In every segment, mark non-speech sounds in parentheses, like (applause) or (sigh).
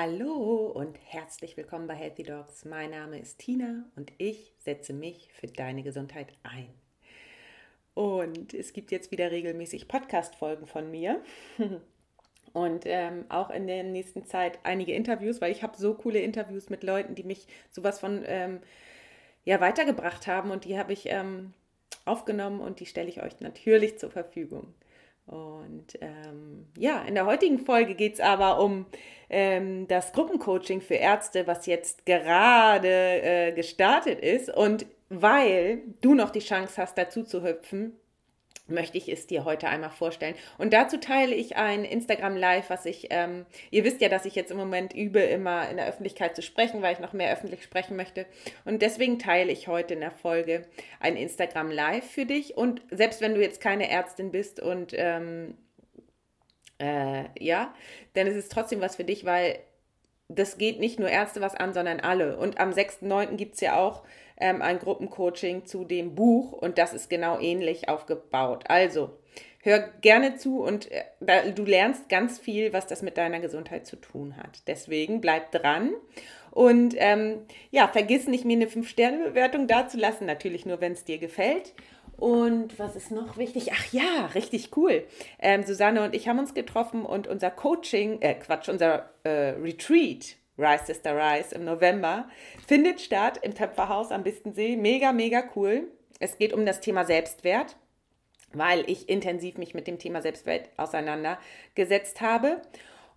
Hallo und herzlich willkommen bei Healthy Dogs. Mein Name ist Tina und ich setze mich für deine Gesundheit ein. Und es gibt jetzt wieder regelmäßig Podcast-Folgen von mir. (laughs) Und ähm, auch in der nächsten Zeit einige Interviews, weil ich habe so coole Interviews mit Leuten, die mich sowas von ähm, ja, weitergebracht haben und die habe ich ähm, aufgenommen und die stelle ich euch natürlich zur Verfügung. Und ähm, ja, in der heutigen Folge geht es aber um ähm, das Gruppencoaching für Ärzte, was jetzt gerade äh, gestartet ist. Und weil du noch die Chance hast, dazu zu hüpfen, möchte ich es dir heute einmal vorstellen. Und dazu teile ich ein Instagram Live, was ich, ähm, ihr wisst ja, dass ich jetzt im Moment übe, immer in der Öffentlichkeit zu sprechen, weil ich noch mehr öffentlich sprechen möchte. Und deswegen teile ich heute in der Folge ein Instagram Live für dich. Und selbst wenn du jetzt keine Ärztin bist und ähm, äh, ja, ist es trotzdem was für dich, weil das geht nicht nur Ärzte was an, sondern alle. Und am 6.9. gibt es ja auch ähm, ein Gruppencoaching zu dem Buch und das ist genau ähnlich aufgebaut. Also, hör gerne zu und äh, du lernst ganz viel, was das mit deiner Gesundheit zu tun hat. Deswegen bleib dran. Und ähm, ja, vergiss nicht, mir eine 5-Sterne-Bewertung dazulassen. Natürlich nur, wenn es dir gefällt. Und was ist noch wichtig? Ach ja, richtig cool. Ähm, Susanne und ich haben uns getroffen und unser Coaching, äh, Quatsch, unser äh, Retreat, Rise Sister Rise im November, findet statt im Töpferhaus am Bistensee. Mega, mega cool. Es geht um das Thema Selbstwert, weil ich intensiv mich mit dem Thema Selbstwert auseinandergesetzt habe.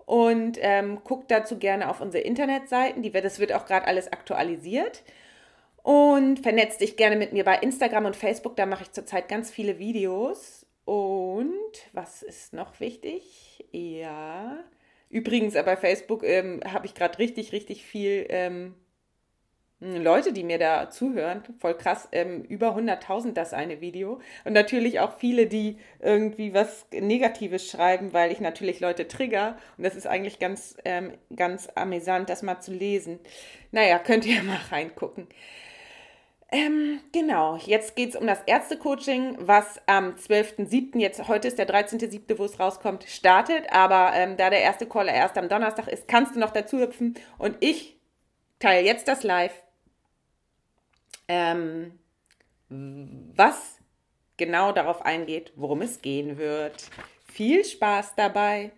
Und ähm, guckt dazu gerne auf unsere Internetseiten. Die, das wird auch gerade alles aktualisiert. Und vernetzt dich gerne mit mir bei Instagram und Facebook. Da mache ich zurzeit ganz viele Videos. Und was ist noch wichtig? Ja. Übrigens, bei Facebook ähm, habe ich gerade richtig, richtig viel ähm, Leute, die mir da zuhören. Voll krass. Ähm, über 100.000 das eine Video. Und natürlich auch viele, die irgendwie was Negatives schreiben, weil ich natürlich Leute trigger. Und das ist eigentlich ganz, ähm, ganz amüsant, das mal zu lesen. Naja, könnt ihr (laughs) mal reingucken. Ähm, genau, jetzt geht es um das Ärztecoaching, was am 12.07., jetzt heute ist der 13.07., wo es rauskommt, startet. Aber ähm, da der erste Caller erst am Donnerstag ist, kannst du noch dazu hüpfen. Und ich teile jetzt das Live, ähm, was genau darauf eingeht, worum es gehen wird. Viel Spaß dabei!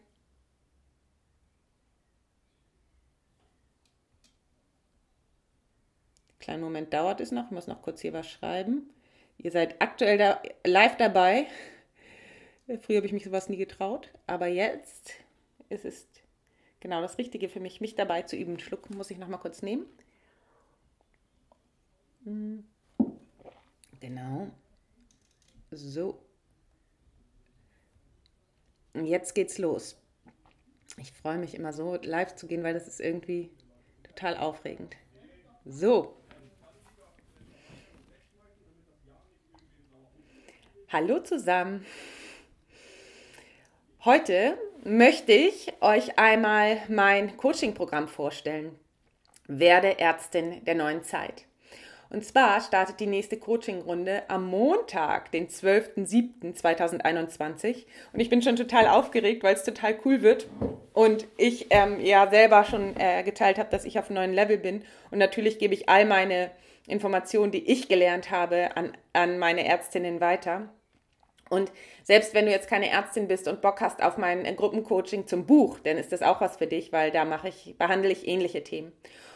Kleinen Moment dauert es noch, ich muss noch kurz hier was schreiben. Ihr seid aktuell da, live dabei. Früher habe ich mich sowas nie getraut, aber jetzt ist es genau das Richtige für mich, mich dabei zu üben. Schluck muss ich noch mal kurz nehmen. Hm. Genau. So. Und jetzt geht's los. Ich freue mich immer so, live zu gehen, weil das ist irgendwie total aufregend. So. Hallo zusammen. Heute möchte ich euch einmal mein Coaching-Programm vorstellen. Werde Ärztin der neuen Zeit. Und zwar startet die nächste Coaching-Runde am Montag, den 12.07.2021. Und ich bin schon total aufgeregt, weil es total cool wird. Und ich ähm, ja selber schon äh, geteilt habe, dass ich auf einem neuen Level bin. Und natürlich gebe ich all meine Informationen, die ich gelernt habe, an, an meine Ärztinnen weiter. Und selbst wenn du jetzt keine Ärztin bist und Bock hast auf mein äh, Gruppencoaching zum Buch, dann ist das auch was für dich, weil da mache ich, behandle ich ähnliche Themen.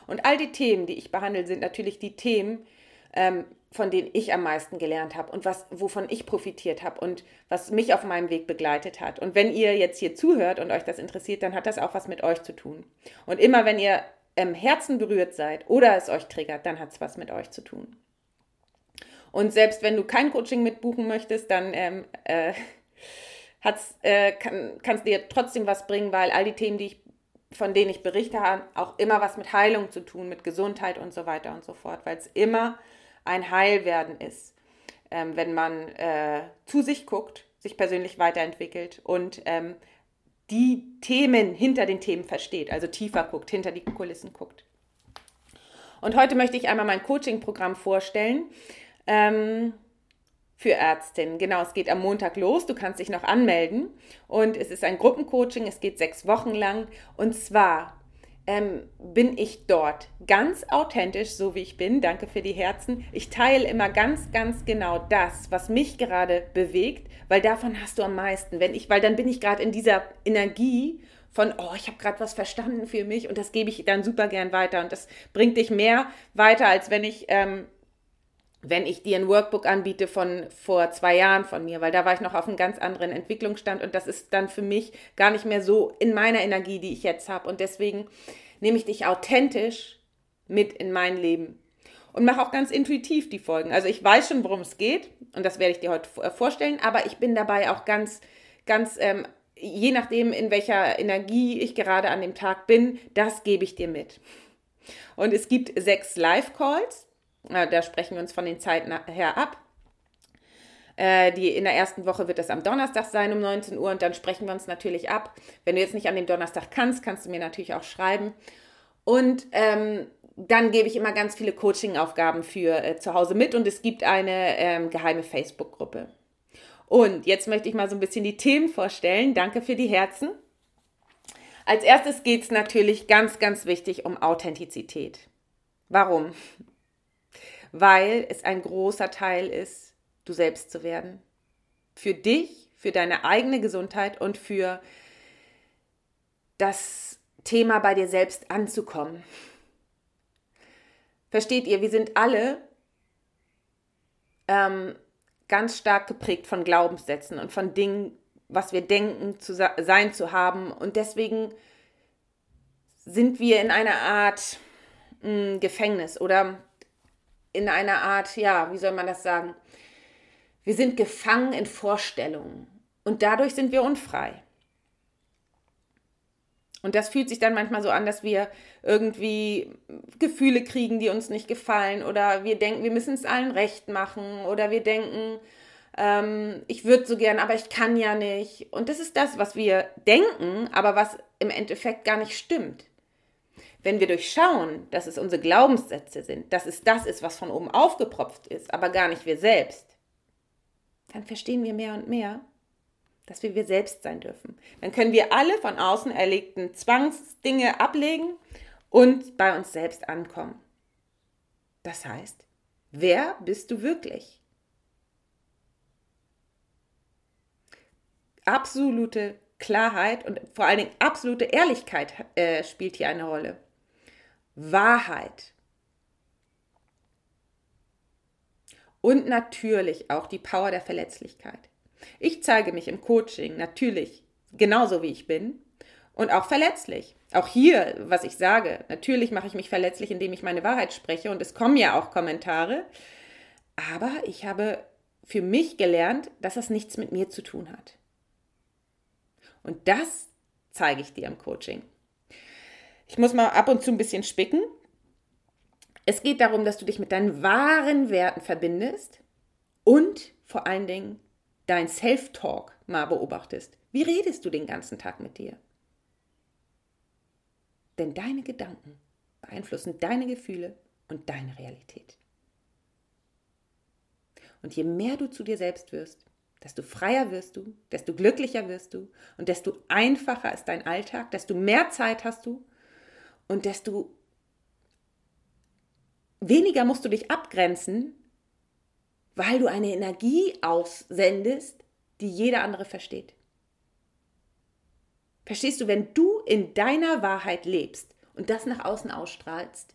Und all die Themen, die ich behandle, sind natürlich die Themen, ähm, von denen ich am meisten gelernt habe und was, wovon ich profitiert habe und was mich auf meinem Weg begleitet hat. Und wenn ihr jetzt hier zuhört und euch das interessiert, dann hat das auch was mit euch zu tun. Und immer wenn ihr im Herzen berührt seid oder es euch triggert, dann hat es was mit euch zu tun. Und selbst wenn du kein Coaching mitbuchen möchtest, dann ähm, äh, äh, kann es dir trotzdem was bringen, weil all die Themen, die ich, von denen ich berichte, haben auch immer was mit Heilung zu tun, mit Gesundheit und so weiter und so fort, weil es immer ein Heilwerden ist, ähm, wenn man äh, zu sich guckt, sich persönlich weiterentwickelt und ähm, die Themen hinter den Themen versteht, also tiefer guckt, hinter die Kulissen guckt. Und heute möchte ich einmal mein Coaching-Programm vorstellen ähm, für Ärztinnen. Genau, es geht am Montag los. Du kannst dich noch anmelden. Und es ist ein Gruppencoaching. Es geht sechs Wochen lang. Und zwar ähm, bin ich dort ganz authentisch, so wie ich bin. Danke für die Herzen. Ich teile immer ganz, ganz genau das, was mich gerade bewegt, weil davon hast du am meisten. Wenn ich, weil dann bin ich gerade in dieser Energie von, oh, ich habe gerade was verstanden für mich und das gebe ich dann super gern weiter. Und das bringt dich mehr weiter, als wenn ich, ähm, wenn ich dir ein Workbook anbiete von vor zwei Jahren von mir, weil da war ich noch auf einem ganz anderen Entwicklungsstand und das ist dann für mich gar nicht mehr so in meiner Energie, die ich jetzt habe. Und deswegen nehme ich dich authentisch mit in mein Leben und mache auch ganz intuitiv die Folgen. Also ich weiß schon, worum es geht und das werde ich dir heute äh, vorstellen, aber ich bin dabei auch ganz, ganz ähm, je nachdem, in welcher Energie ich gerade an dem Tag bin, das gebe ich dir mit. Und es gibt sechs Live-Calls. Da sprechen wir uns von den Zeiten her ab. Äh, die, in der ersten Woche wird das am Donnerstag sein um 19 Uhr und dann sprechen wir uns natürlich ab. Wenn du jetzt nicht an dem Donnerstag kannst, kannst du mir natürlich auch schreiben. Und ähm, dann gebe ich immer ganz viele Coaching-Aufgaben für äh, zu Hause mit und es gibt eine ähm, geheime Facebook-Gruppe. Und jetzt möchte ich mal so ein bisschen die Themen vorstellen. Danke für die Herzen. Als erstes geht es natürlich ganz, ganz wichtig um Authentizität. Warum? Weil es ein großer Teil ist, du selbst zu werden. Für dich, für deine eigene Gesundheit und für das Thema bei dir selbst anzukommen. Versteht ihr, wir sind alle ähm, ganz stark geprägt von Glaubenssätzen und von Dingen, was wir denken zu sein zu haben. Und deswegen sind wir in einer Art mh, hm, Gefängnis oder in einer Art, ja, wie soll man das sagen? Wir sind gefangen in Vorstellungen und dadurch sind wir unfrei. Und das fühlt sich dann manchmal so an, dass wir irgendwie Gefühle kriegen, die uns nicht gefallen oder wir denken, wir müssen es allen recht machen oder wir denken, ähm, ich würde so gern, aber ich kann ja nicht. Und das ist das, was wir denken, aber was im Endeffekt gar nicht stimmt. Wenn wir durchschauen, dass es unsere Glaubenssätze sind, dass es das ist, was von oben aufgepropft ist, aber gar nicht wir selbst, dann verstehen wir mehr und mehr, dass wir wir selbst sein dürfen. Dann können wir alle von außen erlegten Zwangsdinge ablegen und bei uns selbst ankommen. Das heißt, wer bist du wirklich? Absolute Klarheit und vor allen Dingen absolute Ehrlichkeit äh, spielt hier eine Rolle. Wahrheit. Und natürlich auch die Power der Verletzlichkeit. Ich zeige mich im Coaching natürlich genauso wie ich bin und auch verletzlich. Auch hier, was ich sage, natürlich mache ich mich verletzlich, indem ich meine Wahrheit spreche und es kommen ja auch Kommentare. Aber ich habe für mich gelernt, dass das nichts mit mir zu tun hat. Und das zeige ich dir im Coaching. Ich muss mal ab und zu ein bisschen spicken. Es geht darum, dass du dich mit deinen wahren Werten verbindest und vor allen Dingen dein Self-Talk mal beobachtest. Wie redest du den ganzen Tag mit dir? Denn deine Gedanken beeinflussen deine Gefühle und deine Realität. Und je mehr du zu dir selbst wirst, desto freier wirst du, desto glücklicher wirst du und desto einfacher ist dein Alltag, desto mehr Zeit hast du und desto weniger musst du dich abgrenzen weil du eine Energie aussendest, die jeder andere versteht. Verstehst du, wenn du in deiner Wahrheit lebst und das nach außen ausstrahlst,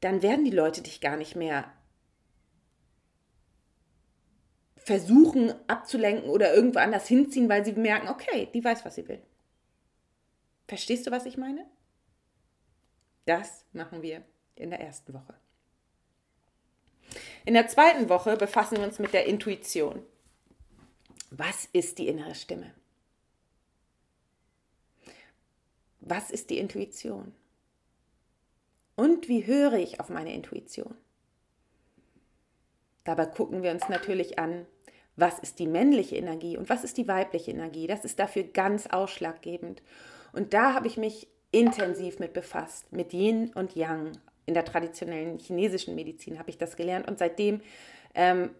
dann werden die Leute dich gar nicht mehr versuchen abzulenken oder irgendwo anders hinziehen, weil sie merken, okay, die weiß, was sie will. Verstehst du, was ich meine? Das machen wir in der ersten Woche. In der zweiten Woche befassen wir uns mit der Intuition. Was ist die innere Stimme? Was ist die Intuition? Und wie höre ich auf meine Intuition? Dabei gucken wir uns natürlich an, was ist die männliche Energie und was ist die weibliche Energie. Das ist dafür ganz ausschlaggebend. Und da habe ich mich intensiv mit befasst, mit Yin und Yang, in der traditionellen chinesischen Medizin habe ich das gelernt und seitdem ähm,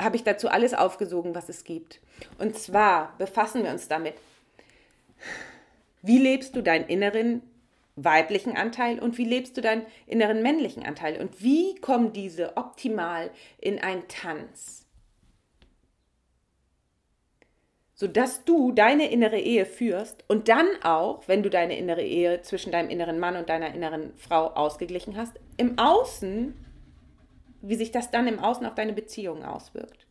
habe ich dazu alles aufgesogen, was es gibt. Und zwar befassen wir uns damit, wie lebst du deinen inneren weiblichen Anteil und wie lebst du deinen inneren männlichen Anteil und wie kommen diese optimal in einen Tanz? Sodass du deine innere Ehe führst und dann auch, wenn du deine innere Ehe zwischen deinem inneren Mann und deiner inneren Frau ausgeglichen hast, im Außen, wie sich das dann im Außen auf deine Beziehungen auswirkt.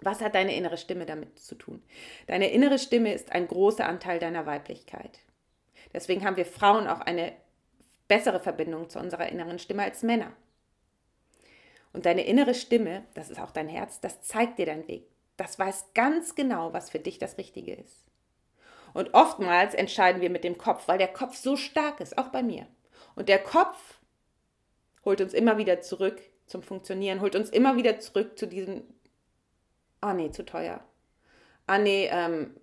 Was hat deine innere Stimme damit zu tun? Deine innere Stimme ist ein großer Anteil deiner Weiblichkeit. Deswegen haben wir Frauen auch eine bessere Verbindung zu unserer inneren Stimme als Männer. Und deine innere Stimme, das ist auch dein Herz, das zeigt dir deinen Weg. Das weiß ganz genau, was für dich das Richtige ist. Und oftmals entscheiden wir mit dem Kopf, weil der Kopf so stark ist, auch bei mir. Und der Kopf holt uns immer wieder zurück zum Funktionieren, holt uns immer wieder zurück zu diesem, ah oh nee, zu teuer. Ah nee, ähm,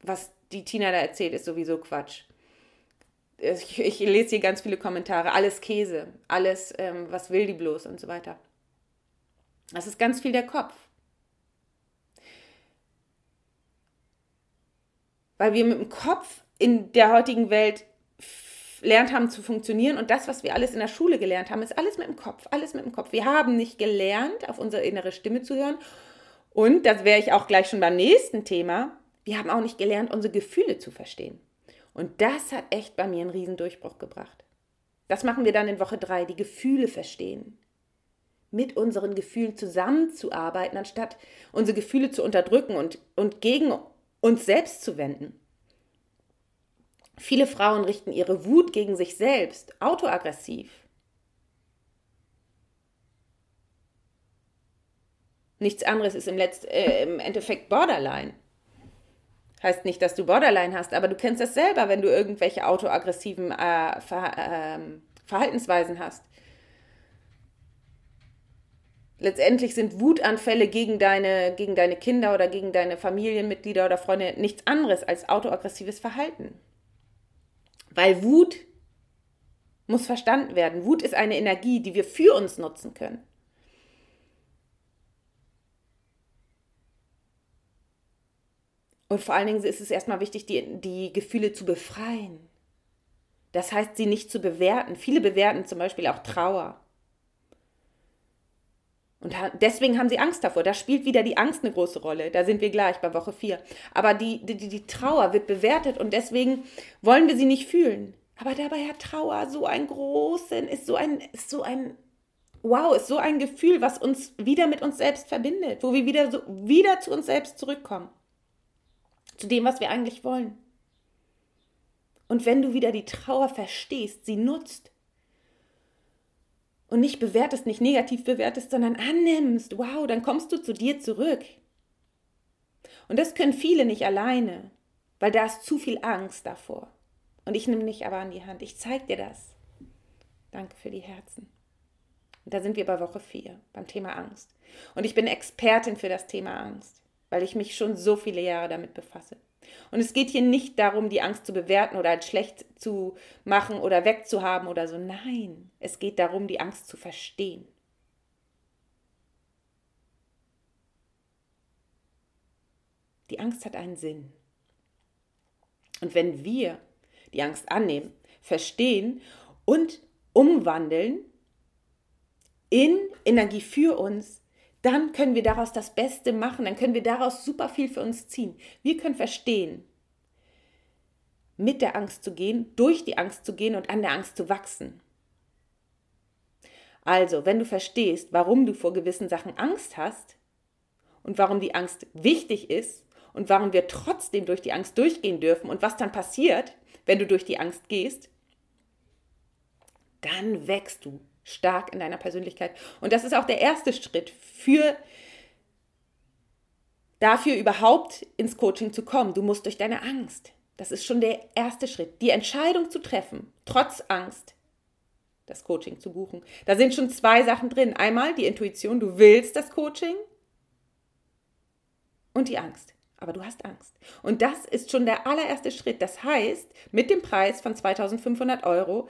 was die Tina da erzählt, ist sowieso Quatsch ich, ich, lese hier ganz viele Kommentare, alles Käse, alles, ähm, was will die bloß und so weiter. Das ist ganz viel der Kopf. Weil wir mit dem Kopf in der heutigen Welt lernt haben zu funktionieren und das, was wir alles in der Schule gelernt haben, ist alles mit dem Kopf, alles mit dem Kopf. Wir haben nicht gelernt, auf unsere innere Stimme zu hören und, das wäre ich auch gleich schon beim nächsten Thema, wir haben auch nicht gelernt, unsere Gefühle zu verstehen. Und das hat echt bei mir einen riesen Durchbruch gebracht. Das machen wir dann in Woche drei, die Gefühle verstehen. Mit unseren Gefühlen zusammenzuarbeiten, anstatt unsere Gefühle zu unterdrücken und, und gegen uns selbst zu wenden. Viele Frauen richten ihre Wut gegen sich selbst, autoaggressiv. Nichts anderes ist im, Letzt, äh, im Endeffekt Borderline. Heißt nicht, dass du Borderline hast, aber du kennst das selber, wenn du irgendwelche autoaggressiven äh, Ver äh, Verhaltensweisen hast. Letztendlich sind Wutanfälle gegen deine, gegen deine Kinder oder gegen deine Familienmitglieder oder Freunde nichts anderes als autoaggressives Verhalten. Weil Wut muss verstanden werden. Wut ist eine Energie, die wir für uns nutzen können. Und vor allen Dingen ist es erstmal wichtig, die, die Gefühle zu befreien. Das heißt, sie nicht zu bewerten. Viele bewerten zum Beispiel auch Trauer. Und deswegen haben sie Angst davor. Da spielt wieder die Angst eine große Rolle. Da sind wir gleich bei Woche 4. Aber die, die, die Trauer wird bewertet und deswegen wollen wir sie nicht fühlen. Aber dabei hat Trauer so einen großen, ist so ein, ist so ein, wow, ist so ein Gefühl, was uns wieder mit uns selbst verbindet, wo wir wieder, so, wieder zu uns selbst zurückkommen zu dem, was wir eigentlich wollen. Und wenn du wieder die Trauer verstehst, sie nutzt und nicht bewertest, nicht negativ bewertest, sondern annimmst, wow, dann kommst du zu dir zurück. Und das können viele nicht alleine, weil da ist zu viel Angst davor. Und ich nehme dich aber an die Hand. Ich zeige dir das. Danke für die Herzen. Und da sind wir bei Woche 4, beim Thema Angst. Und ich bin Expertin für das Thema Angst weil ich mich schon so viele Jahre damit befasse. Und es geht hier nicht darum, die Angst zu bewerten oder als schlecht zu machen oder wegzuhaben oder so. Nein, es geht darum, die Angst zu verstehen. Die Angst hat einen Sinn. Und wenn wir die Angst annehmen, verstehen und umwandeln in Energie für uns, dann können wir daraus das Beste machen, dann können wir daraus super viel für uns ziehen. Wir können verstehen, mit der Angst zu gehen, durch die Angst zu gehen und an der Angst zu wachsen. Also, wenn du verstehst, warum du vor gewissen Sachen Angst hast und warum die Angst wichtig ist und warum wir trotzdem durch die Angst durchgehen dürfen und was dann passiert, wenn du durch die Angst gehst, dann wächst du stark in deiner Persönlichkeit. Und das ist auch der erste Schritt für dafür überhaupt ins Coaching zu kommen. Du musst durch deine Angst. Das ist schon der erste Schritt. Die Entscheidung zu treffen, trotz Angst, das Coaching zu buchen. Da sind schon zwei Sachen drin. Einmal die Intuition, du willst das Coaching und die Angst. Aber du hast Angst. Und das ist schon der allererste Schritt. Das heißt, mit dem Preis von 2500 Euro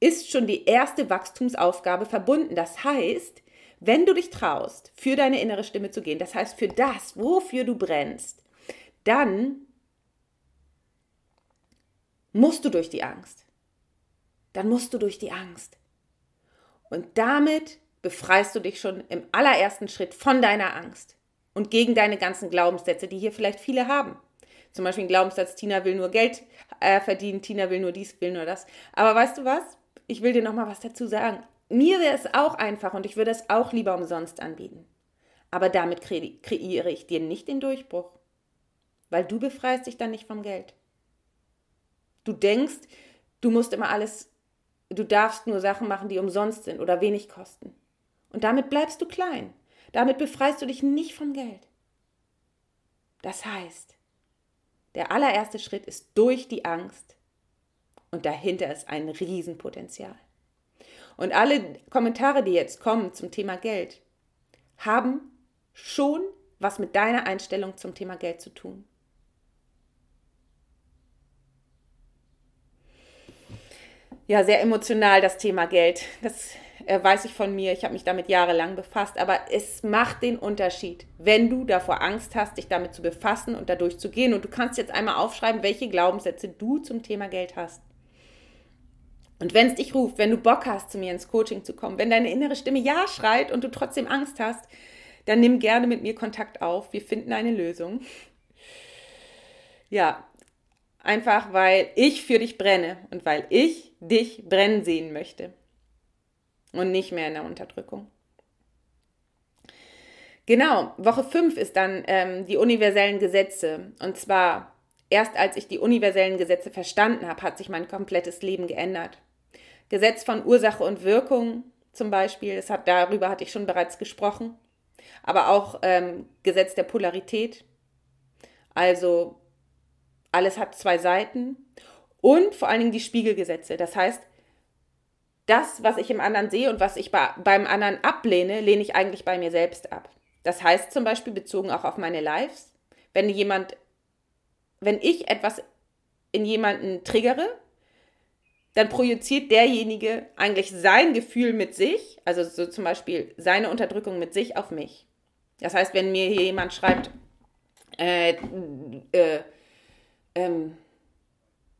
ist schon die erste Wachstumsaufgabe verbunden. Das heißt, Wenn du dich traust, für deine innere Stimme zu gehen, das heißt für das, wofür du brennst, dann musst du durch die Angst. Dann musst du durch die Angst. Und damit befreist du dich schon im allerersten Schritt von deiner Angst und gegen deine ganzen Glaubenssätze, die hier vielleicht viele haben. Zum Beispiel ein Glaubenssatz, Tina will nur Geld äh, verdienen, Tina will nur dies, will nur das. Aber weißt du was? Ich will dir noch mal was dazu sagen. Mir wäre es auch einfach und ich würde es auch lieber umsonst anbieten. Aber damit kre kreiere ich dir nicht den Durchbruch, weil du befreist dich dann nicht vom Geld. Du denkst, du musst immer alles, du darfst nur Sachen machen, die umsonst sind oder wenig kosten. Und damit bleibst du klein. Damit befreist du dich nicht vom Geld. Das heißt, der allererste Schritt ist durch die Angst und dahinter ist ein Riesenpotenzial. Und alle Kommentare, die jetzt kommen zum Thema Geld, haben schon was mit deiner Einstellung zum Thema Geld zu tun. Ja, sehr emotional das Thema Geld. Das äh, weiß ich von mir. Ich habe mich damit jahrelang befasst. Aber es macht den Unterschied, wenn du davor Angst hast, dich damit zu befassen und dadurch zu gehen. Und du kannst jetzt einmal aufschreiben, welche Glaubenssätze du zum Thema Geld hast. Und wenn es dich ruft, wenn du Bock hast, zu mir ins Coaching zu kommen, wenn deine innere Stimme Ja schreit und du trotzdem Angst hast, dann nimm gerne mit mir Kontakt auf. Wir finden eine Lösung. Ja, einfach weil ich für dich brenne und weil ich dich brennen sehen möchte. Und nicht mehr in der Unterdrückung. Genau, Woche 5 ist dann ähm, die universellen Gesetze. Und zwar erst als ich die universellen Gesetze verstanden habe, hat sich mein komplettes Leben geändert. Gesetz von Ursache und Wirkung zum Beispiel, das hat, darüber hatte ich schon bereits gesprochen, aber auch ähm, Gesetz der Polarität, also alles hat zwei Seiten und vor allen Dingen die Spiegelgesetze. Das heißt, das, was ich im anderen sehe und was ich bei, beim anderen ablehne, lehne ich eigentlich bei mir selbst ab. Das heißt zum Beispiel bezogen auch auf meine Lives, wenn jemand, wenn ich etwas in jemanden triggere, dann projiziert derjenige eigentlich sein Gefühl mit sich, also so zum Beispiel seine Unterdrückung mit sich auf mich. Das heißt, wenn mir hier jemand schreibt, äh, äh, ähm,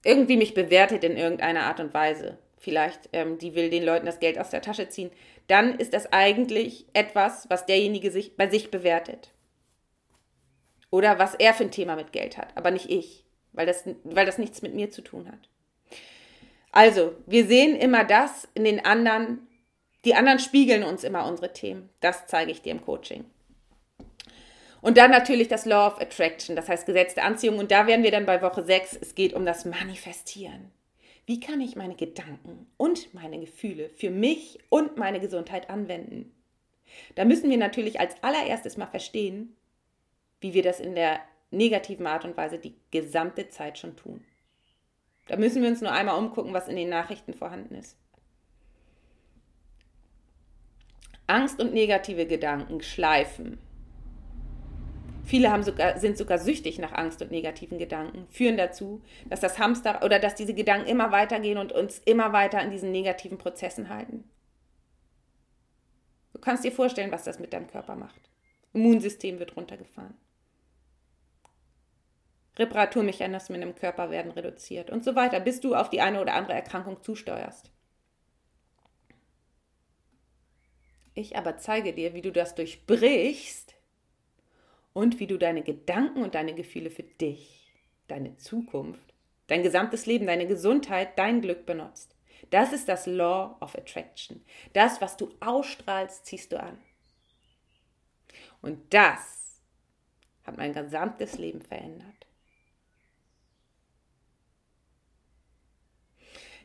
irgendwie mich bewertet in irgendeiner Art und Weise, vielleicht ähm, die will den Leuten das Geld aus der Tasche ziehen, dann ist das eigentlich etwas, was derjenige sich bei sich bewertet. Oder was er für ein Thema mit Geld hat, aber nicht ich, weil das, weil das nichts mit mir zu tun hat. Also, wir sehen immer das in den anderen. Die anderen spiegeln uns immer unsere Themen. Das zeige ich dir im Coaching. Und dann natürlich das Law of Attraction, das heißt Gesetz der Anziehung. Und da wären wir dann bei Woche 6. Es geht um das Manifestieren. Wie kann ich meine Gedanken und meine Gefühle für mich und meine Gesundheit anwenden? Da müssen wir natürlich als allererstes mal verstehen, wie wir das in der negativen Art und Weise die gesamte Zeit schon tun. Da müssen wir uns nur einmal umgucken, was in den Nachrichten vorhanden ist. Angst und negative Gedanken schleifen. Viele haben sogar, sind sogar süchtig nach Angst und negativen Gedanken, führen dazu, dass das Hamster oder dass diese Gedanken immer weitergehen und uns immer weiter in diesen negativen Prozessen halten. Du kannst dir vorstellen, was das mit deinem Körper macht. Immunsystem wird runtergefahren. Reparaturmechanismen im Körper werden reduziert und so weiter, bis du auf die eine oder andere Erkrankung zusteuerst. Ich aber zeige dir, wie du das durchbrichst und wie du deine Gedanken und deine Gefühle für dich, deine Zukunft, dein gesamtes Leben, deine Gesundheit, dein Glück benutzt. Das ist das Law of Attraction. Das, was du ausstrahlst, ziehst du an. Und das hat mein gesamtes Leben verändert.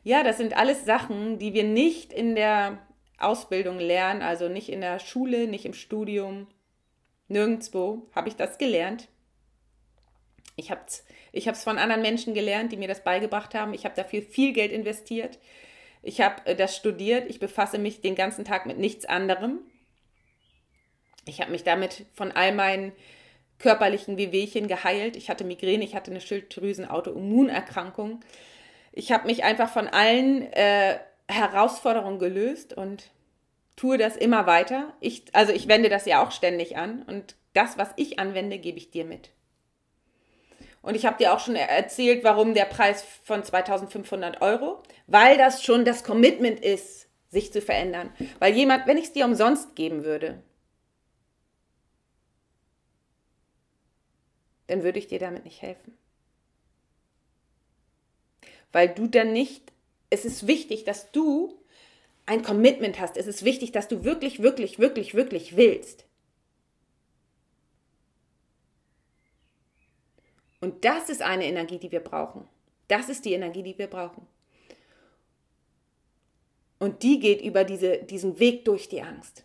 Ja, das sind alles Sachen, die wir nicht in der Ausbildung lernen, also nicht in der Schule, nicht im Studium. Nirgendwo habe ich das gelernt. Ich habe es ich von anderen Menschen gelernt, die mir das beigebracht haben. Ich habe dafür viel Geld investiert. Ich habe äh, das studiert. Ich befasse mich den ganzen Tag mit nichts anderem. Ich habe mich damit von all meinen körperlichen Wehwehchen geheilt. Ich hatte Migräne, ich hatte eine Schilddrüsen-Autoimmunerkrankung ich habe mich einfach von allen äh, Herausforderungen gelöst und tue das immer weiter. Ich, also ich wende das ja auch ständig an und das, was ich anwende, gebe ich dir mit. Und ich habe dir auch schon erzählt, warum der Preis von 2500 Euro, weil das schon das Commitment ist, sich zu verändern. Weil jemand, wenn ich es dir umsonst geben würde, dann würde ich dir damit nicht helfen. Weil du dann nicht, es ist wichtig, dass du ein Commitment hast. Es ist wichtig, dass du wirklich, wirklich, wirklich, wirklich willst. Und das ist eine Energie, die wir brauchen. Das ist die Energie, die wir brauchen. Und die geht über diese, diesen Weg durch die Angst.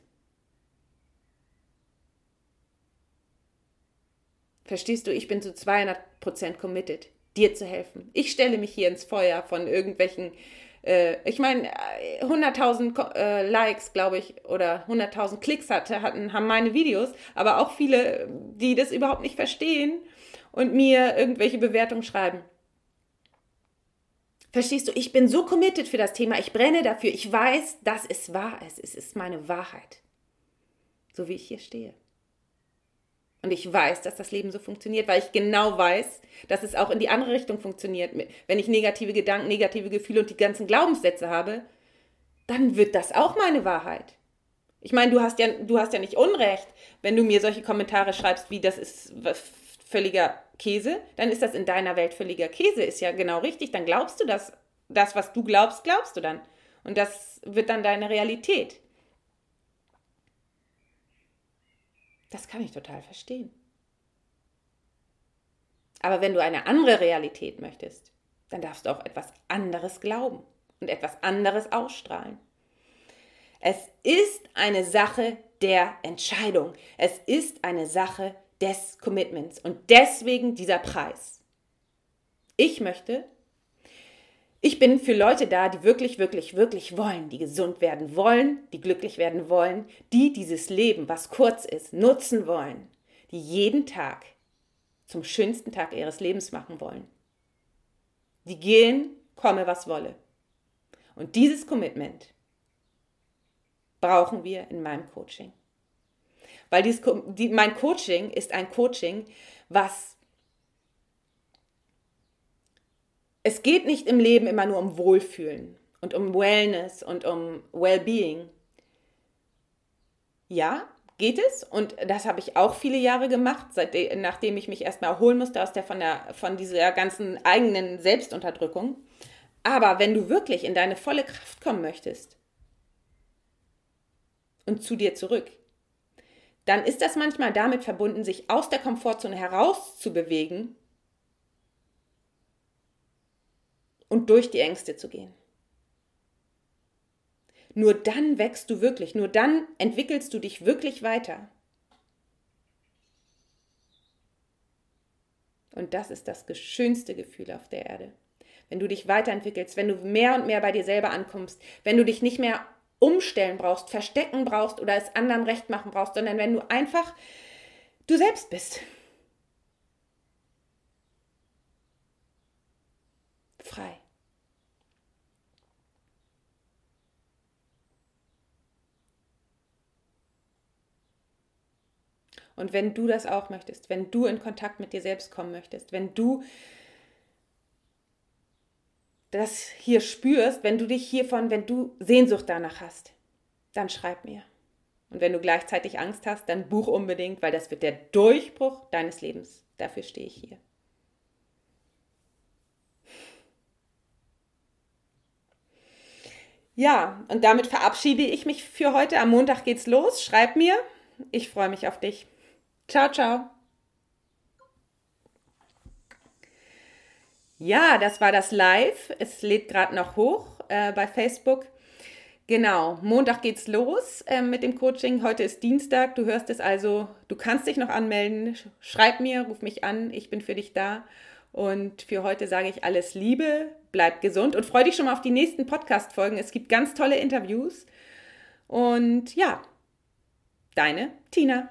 Verstehst du, ich bin zu 200% committed, dir zu helfen. Ich stelle mich hier ins Feuer von irgendwelchen, äh, ich meine, 100.000 äh, Likes, glaube ich, oder 100.000 Klicks hatte, hatten, haben meine Videos, aber auch viele, die das überhaupt nicht verstehen und mir irgendwelche Bewertungen schreiben. Verstehst du, ich bin so committed für das Thema, ich brenne dafür, ich weiß, dass es wahr ist, es ist meine Wahrheit. So wie ich hier stehe. Und ich weiß, dass das Leben so funktioniert, weil ich genau weiß, dass es auch in die andere Richtung funktioniert. Wenn ich negative Gedanken, negative Gefühle und die ganzen Glaubenssätze habe, dann wird das auch meine Wahrheit. Ich meine, du hast ja, du hast ja nicht Unrecht, wenn du mir solche Kommentare schreibst, wie das ist völliger Käse, dann ist das in deiner Welt völliger Käse, ist ja genau richtig. Dann glaubst du das, das, was du glaubst, glaubst du dann. Und das wird dann deine Realität. Das kann ich total verstehen. Aber wenn du eine andere Realität möchtest, dann darfst du auch etwas anderes glauben und etwas anderes ausstrahlen. Es ist eine Sache der Entscheidung. Es ist eine Sache des Commitments und deswegen dieser Preis. Ich möchte, ich bin für Leute da, die wirklich, wirklich, wirklich wollen, die gesund werden wollen, die glücklich werden wollen, die dieses Leben, was kurz ist, nutzen wollen, die jeden Tag zum schönsten Tag ihres Lebens machen wollen. Die gehen, komme was wolle. Und dieses Commitment brauchen wir in meinem Coaching. Weil dies, die, mein Coaching ist ein Coaching, was es geht nicht im Leben immer nur um Wohlfühlen und um Wellness und um Wellbeing. Ja, geht es und das habe ich auch viele Jahre gemacht, seitdem, nachdem ich mich erstmal erholen musste aus der von, der von dieser ganzen eigenen Selbstunterdrückung. Aber wenn du wirklich in deine volle Kraft kommen möchtest und zu dir zurück, dann ist das manchmal damit verbunden, sich aus der Komfortzone herauszubewegen und durch die Ängste zu gehen. Nur dann wächst du wirklich, nur dann entwickelst du dich wirklich weiter. Und das ist das schönste Gefühl auf der Erde. Wenn du dich weiterentwickelst, wenn du mehr und mehr bei dir selber ankommst, wenn du dich nicht mehr umstellen brauchst, verstecken brauchst oder es anderen recht machen brauchst, sondern wenn du einfach du selbst bist. Frei. Und wenn du das auch möchtest, wenn du in Kontakt mit dir selbst kommen möchtest, wenn du das hier spürst, wenn du dich hiervon, wenn du Sehnsucht danach hast, dann schreib mir. Und wenn du gleichzeitig Angst hast, dann buch unbedingt, weil das wird der Durchbruch deines Lebens. Dafür stehe ich hier. Ja, und damit verabschiede ich mich für heute. Am Montag geht's los. Schreib mir. Ich freue mich auf dich. Ciao, ciao. Ja, das war das Live. Es lädt gerade noch hoch äh, bei Facebook. Genau, Montag geht's los äh, mit dem Coaching. Heute ist Dienstag. Du hörst es also. Du kannst dich noch anmelden. Schreib mir, ruf mich an. Ich bin für dich da. Und für heute sage ich alles Liebe, bleib gesund und freu dich schon mal auf die nächsten Podcast-Folgen. Es gibt ganz tolle Interviews. Und ja, deine Tina.